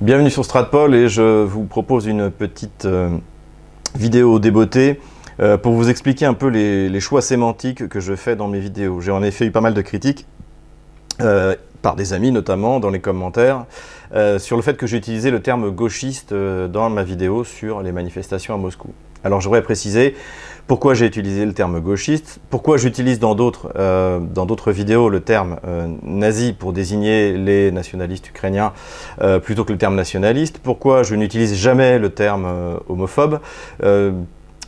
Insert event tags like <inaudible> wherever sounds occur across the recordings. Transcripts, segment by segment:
Bienvenue sur Stratpol et je vous propose une petite euh, vidéo débeautée euh, pour vous expliquer un peu les, choix sémantiques que je fais dans mes vidéos. J'ai en effet eu pas mal de critiques, euh, par des amis notamment, dans les commentaires, sur le fait que j'ai utilisé le terme gauchiste dans ma vidéo sur les manifestations à Moscou. Alors j'aurais précisé pourquoi j'ai utilisé le terme gauchiste, pourquoi j'utilise dans d'autres euh, vidéos le terme euh, nazi pour désigner les nationalistes ukrainiens euh, plutôt que le terme nationaliste, pourquoi je n'utilise jamais le terme homophobe,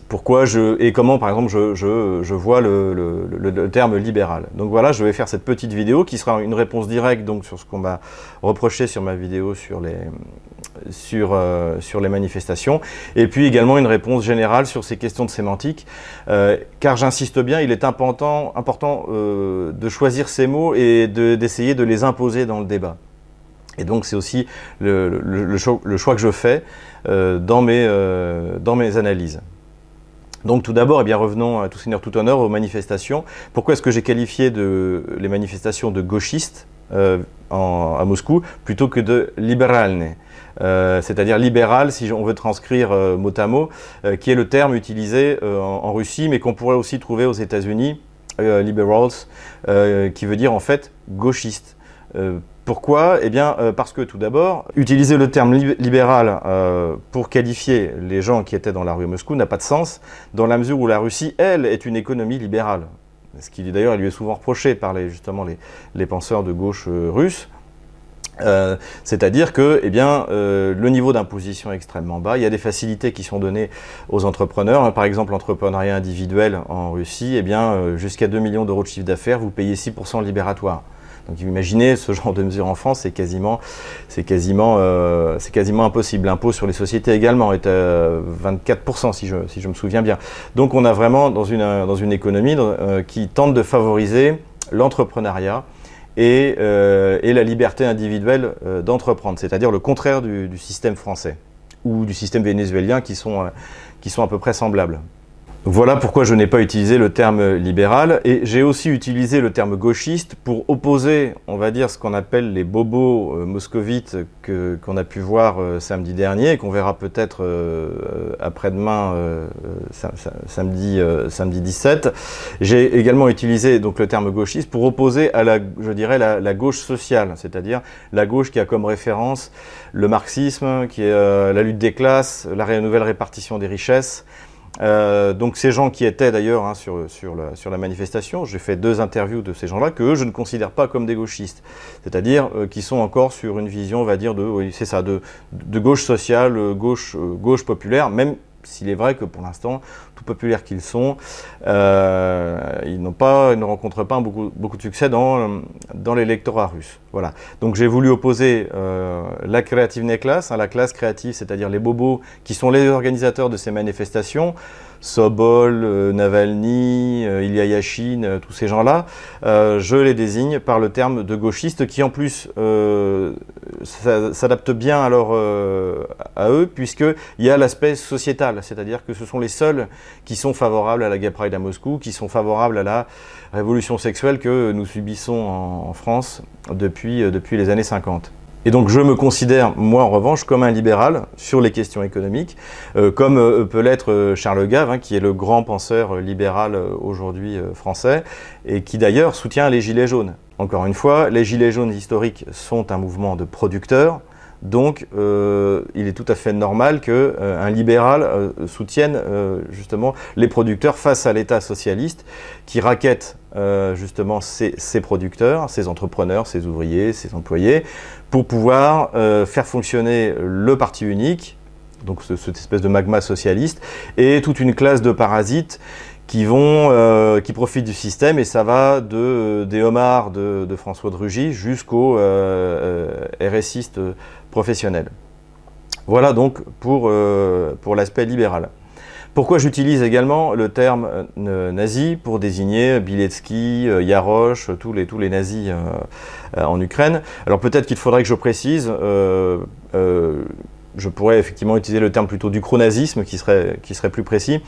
pourquoi je et comment par exemple je, vois le, le, le, terme libéral? Donc voilà, je vais faire cette petite vidéo qui sera une réponse directe donc sur ce qu'on m'a reproché sur ma vidéo sur les sur, euh, sur les manifestations et puis également une réponse générale sur ces questions de sémantique euh, car j'insiste bien, il est important, euh, de choisir ces mots et d'essayer de, les imposer dans le débat. Et donc c'est aussi le, choix, que je fais dans, mes, analyses. Donc tout d'abord, eh revenons à tout seigneur, tout honneur aux manifestations. Pourquoi est-ce que j'ai qualifié de, les manifestations de gauchistes? En, à Moscou plutôt que de liberalne euh, c'est-à-dire libéral, si on veut transcrire euh, mot à mot, euh, qui est le terme utilisé en, Russie, mais qu'on pourrait aussi trouver aux États-Unis, liberals, qui veut dire en fait gauchiste. Pourquoi? Eh bien, euh, parce que tout d'abord, utiliser le terme libéral euh, pour qualifier les gens qui étaient dans la rue Moscou n'a pas de sens, dans la mesure où la Russie, elle, est une économie libérale. Ce qui d'ailleurs lui est souvent reproché par les, penseurs de gauche euh, russes. C'est-à-dire que eh bien, le niveau d'imposition est extrêmement bas. Il y a des facilités qui sont données aux entrepreneurs. Par exemple, l'entrepreneuriat individuel en Russie, eh jusqu'à 2 millions d'euros de chiffre d'affaires, vous payez 6% libératoire. Donc imaginez ce genre de mesure en France, c'est quasiment, c'est quasiment, euh, c'est quasiment impossible. L'impôt sur les sociétés également est à 24% si je, me souviens bien. Donc on a vraiment dans une, dans une économie euh, qui tente de favoriser l'entrepreneuriat et, euh, et, la liberté individuelle d'entreprendre, c'est-à-dire le contraire du, du, système français ou du système vénézuélien qui sont, qui sont à peu près semblables. Voilà pourquoi je n'ai pas utilisé le terme libéral et j'ai aussi utilisé le terme gauchiste pour opposer, on va dire, ce qu'on appelle les bobos euh, moscovites qu'on a pu voir euh, samedi dernier et qu'on verra peut-être euh, après-demain, samedi, samedi 17. J'ai également utilisé donc le terme gauchiste pour opposer à la, je dirais, la gauche sociale, c'est-à-dire la gauche qui a comme référence le marxisme, qui est la lutte des classes, la nouvelle répartition des richesses. Euh, donc ces gens qui étaient d'ailleurs hein, sur, sur, la, manifestation, j'ai fait deux interviews de ces gens-là que eux, je ne considère pas comme des gauchistes, c'est-à-dire euh, qui sont encore sur une vision, on va dire, de, oui, c'est ça, de, gauche sociale, gauche, euh, gauche populaire, même s'il est vrai que pour l'instant, tout populaires qu'ils sont, euh, ils, pas, ils ne rencontrent pas beaucoup, beaucoup de succès dans, dans l'électorat russe. Voilà. Donc j'ai voulu opposer euh, la créative class, hein, la classe créative, c'est-à-dire les bobos qui sont les organisateurs de ces manifestations, Sobol, euh, Navalny, euh, Ilya Yashin, euh, tous ces gens-là, je les désigne par le terme de gauchistes qui en plus s'adapte bien alors à eux puisqu'il y a l'aspect sociétal, c'est-à-dire que ce sont les seuls qui sont favorables à la Gay Pride à Moscou, qui sont favorables à la révolution sexuelle que nous subissons en, France depuis, depuis les années 50. Et donc je me considère, moi en revanche, comme un libéral sur les questions économiques, euh, comme euh, peut l'être euh, Charles Gave, hein, qui est le grand penseur libéral aujourd'hui français, et qui d'ailleurs soutient les Gilets jaunes. Encore une fois, les Gilets jaunes historiques sont un mouvement de producteurs, donc, euh, il est tout à fait normal qu'un euh, libéral euh, soutienne justement les producteurs face à l'État socialiste qui raquette justement ses, producteurs, ses entrepreneurs, ses ouvriers, ses employés, pour pouvoir faire fonctionner le parti unique, donc cette espèce de magma socialiste, et toute une classe de parasites qui vont, qui profitent du système, et ça va de, des homards de, François de Rugy jusqu'aux RSistes professionnel. Voilà donc pour, euh, l'aspect libéral. Pourquoi j'utilise également le terme euh, nazi pour désigner Biletsky, euh, Yarosh, tous les, tous les nazis en Ukraine? Alors peut-être qu'il faudrait que je précise, je pourrais effectivement utiliser le terme plutôt du chronazisme qui serait, plus précis.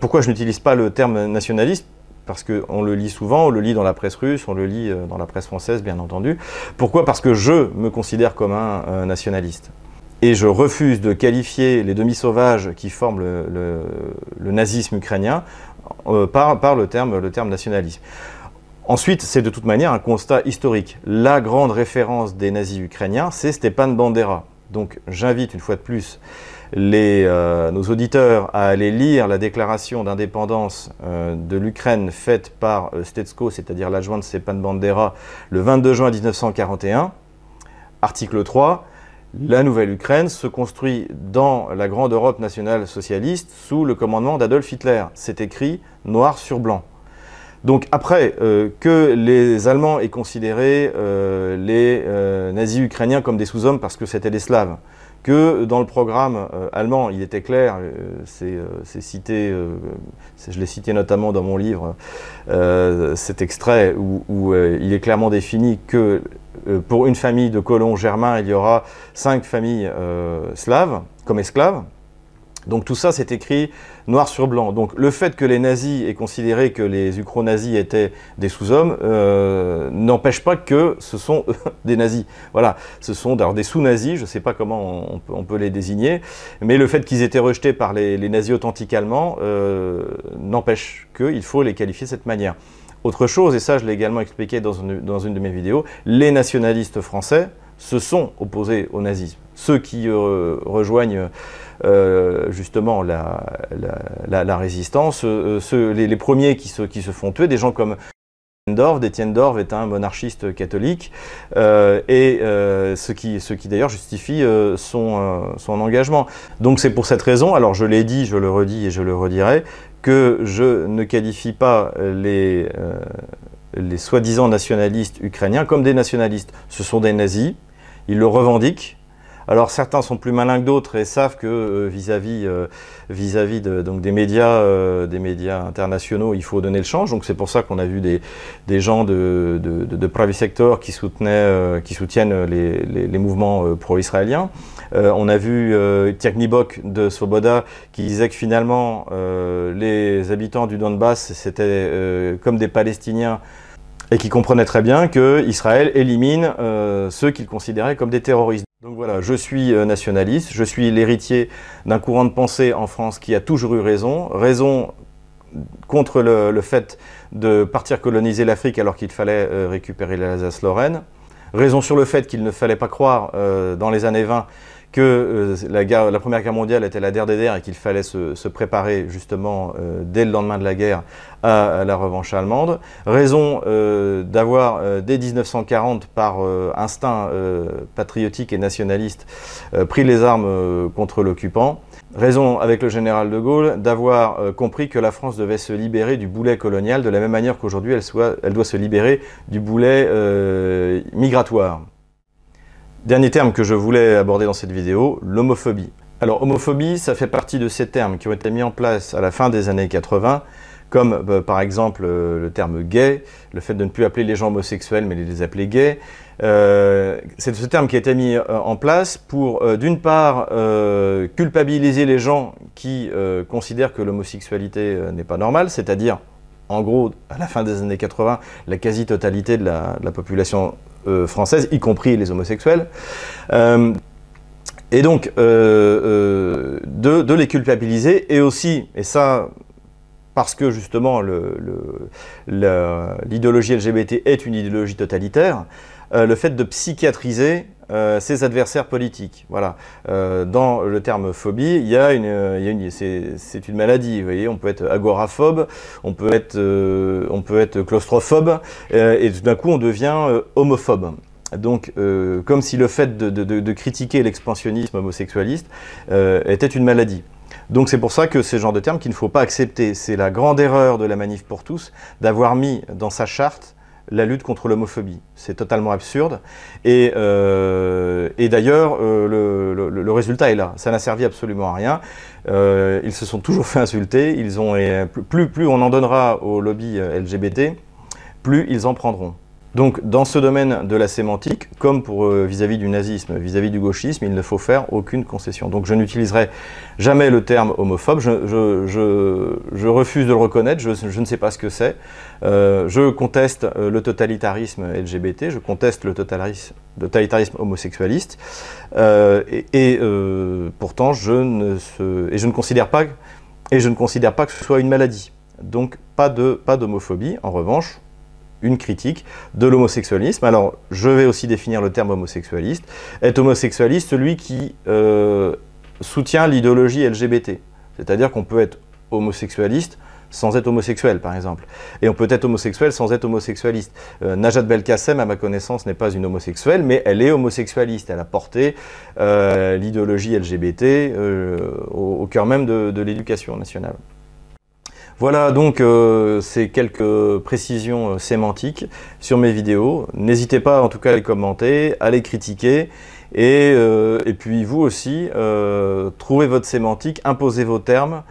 pourquoi je n'utilise pas le terme nationaliste? Parce qu'on le lit souvent, on le lit dans la presse russe, on le lit dans la presse française, bien entendu. Pourquoi? Parce que je me considère comme un nationaliste. Et je refuse de qualifier les demi-sauvages qui forment le, nazisme ukrainien par, par le, terme, le terme nationalisme. Ensuite, c'est de toute manière un constat historique. La grande référence des nazis ukrainiens, c'est Stepan Bandera. Donc j'invite une fois de plus euh, nos auditeurs à aller lire la déclaration d'indépendance euh, de l'Ukraine faite par euh, Stetsko, c'est-à-dire l'adjoint de Stepan Bandera, le 22 juin 1941. Article 3. La nouvelle Ukraine se construit dans la grande Europe nationale socialiste sous le commandement d'Adolf Hitler. C'est écrit noir sur blanc. Donc après, euh, que les Allemands aient considéré euh, les euh, nazis ukrainiens comme des sous-hommes parce que c'était des Slaves, que dans le programme allemand, il était clair, c'est cité, je l'ai cité notamment dans mon livre, cet extrait où, il est clairement défini que pour une famille de colons germains, il y aura cinq familles slaves comme esclaves. Donc tout ça, c'est écrit noir sur blanc. Donc le fait que les nazis aient considéré que les ukro-nazis étaient des sous-hommes euh, n'empêche pas que ce sont <laughs> des nazis. Voilà, ce sont des sous-nazis, je ne sais pas comment on peut, les désigner, mais le fait qu'ils étaient rejetés par les, nazis authentiques allemands euh, n'empêche qu'il faut les qualifier de cette manière. Autre chose, et ça je l'ai également expliqué dans une, de mes vidéos, les nationalistes français se sont opposés au nazisme. Ceux qui euh, rejoignent euh, justement la, résistance. Euh, les, premiers qui se, font tuer, des gens comme Dorf, Étienne Dorf est un monarchiste catholique, et ce qui, d'ailleurs justifie son, engagement. Donc c'est pour cette raison, alors je l'ai dit, je le redis et je le redirai, que je ne qualifie pas les soi-disant nationalistes ukrainiens comme des nationalistes. Ce sont des nazis, ils le revendiquent, alors certains sont plus malins que d'autres et savent que euh, vis-à-vis euh, vis-à-vis de, donc des médias euh, des médias internationaux, il faut donner le change. Donc c'est pour ça qu'on a vu des, gens de, de, de, private sector qui soutenaient qui soutiennent les, mouvements pro-israéliens. on a vu euh, Nibok de Svoboda qui disait que finalement les habitants du Donbass c'était comme des Palestiniens et qui comprenait très bien que Israël élimine ceux qu'il considérait comme des terroristes. Donc voilà, je suis euh, nationaliste, je suis l'héritier d'un courant de pensée en France qui a toujours eu raison, raison contre le, fait de partir coloniser l'Afrique alors qu'il fallait euh, récupérer l'Alsace-Lorraine, raison sur le fait qu'il ne fallait pas croire euh, dans les années 20 que euh, la, Première Guerre mondiale était la der et qu'il fallait se, préparer justement euh, dès le lendemain de la guerre à, la revanche allemande. Raison euh, d'avoir, dès 1940, par instinct patriotique et nationaliste, pris les armes contre l'occupant. Raison, avec le général de Gaulle, d'avoir compris que la France devait se libérer du boulet colonial de la même manière qu'aujourd'hui elle, doit se libérer du boulet migratoire. Dernier terme que je voulais aborder dans cette vidéo, l'homophobie. Alors homophobie, ça fait partie de ces termes qui ont été mis en place à la fin des années 80, comme euh, par exemple euh, le terme gay, le fait de ne plus appeler les gens homosexuels mais de les appeler gays. Euh, c'est ce terme qui a été mis en place pour, d'une part, culpabiliser les gens qui considèrent que l'homosexualité n'est pas normale, c'est-à-dire, en gros, à la fin des années 80, la quasi-totalité de la, de la population française, y compris les homosexuels. Euh, et donc, euh, de, les culpabiliser, et aussi, et ça, parce que justement l'idéologie LGBT est une idéologie totalitaire, le fait de psychiatriser euh, ses adversaires politiques. Voilà. Euh, dans le terme phobie, il y a une, une c'est une maladie. Vous voyez, on peut être agoraphobe, on peut être, euh, on peut être claustrophobe, et tout d'un coup, on devient homophobe. Donc, comme si le fait de, critiquer l'expansionnisme homosexualiste était une maladie. Donc c'est pour ça que ce genre de terme qu'il ne faut pas accepter. C'est la grande erreur de la manif pour tous d'avoir mis dans sa charte la lutte contre l'homophobie. C'est totalement absurde. Et, euh, d'ailleurs, euh, le, résultat est là. Ça n'a servi absolument à rien. Euh, ils se sont toujours <laughs> fait insulter. Ils ont, plus, plus on en donnera au lobby LGBT, plus ils en prendront. Donc dans ce domaine de la sémantique, comme pour euh, vis-à-vis du nazisme, vis-à-vis du gauchisme, il ne faut faire aucune concession. Donc je n'utiliserai jamais le terme homophobe, je, refuse de le reconnaître, je, ne sais pas ce que c'est. Euh, je conteste euh, le totalitarisme LGBT, je conteste le totalitarisme, homosexualiste, et, pourtant je ne, considère pas et je ne considère pas que ce soit une maladie. Donc pas d'homophobie. En revanche, une critique de l'homosexualisme. Alors, je vais aussi définir le terme homosexualiste. Être homosexualiste, celui qui euh, soutient l'idéologie LGBT. C'est-à-dire qu'on peut être homosexualiste sans être homosexuel, par exemple. Et on peut être homosexuel sans être homosexualiste. Euh, Najat Belkacem, à ma connaissance, n'est pas une homosexuelle, mais elle est homosexualiste. Elle a porté euh, l'idéologie LGBT au, cœur même de l'éducation nationale. Voilà donc euh, ces quelques précisions euh, sémantiques sur mes vidéos. N'hésitez pas en tout cas à les commenter, à les critiquer. Et, euh, puis vous aussi, trouvez votre sémantique, imposez vos termes.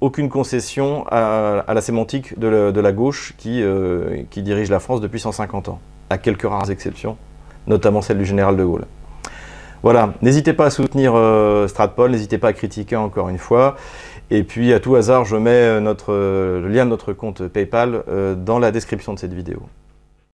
Aucune concession à, la sémantique de, la gauche qui, qui dirige la France depuis 150 ans, à quelques rares exceptions, notamment celle du général de Gaulle. Voilà, n'hésitez pas à soutenir Stratpol, n'hésitez pas à critiquer encore une fois. Et puis, à tout hasard, je mets notre, le lien de notre compte PayPal euh, dans la description de cette vidéo.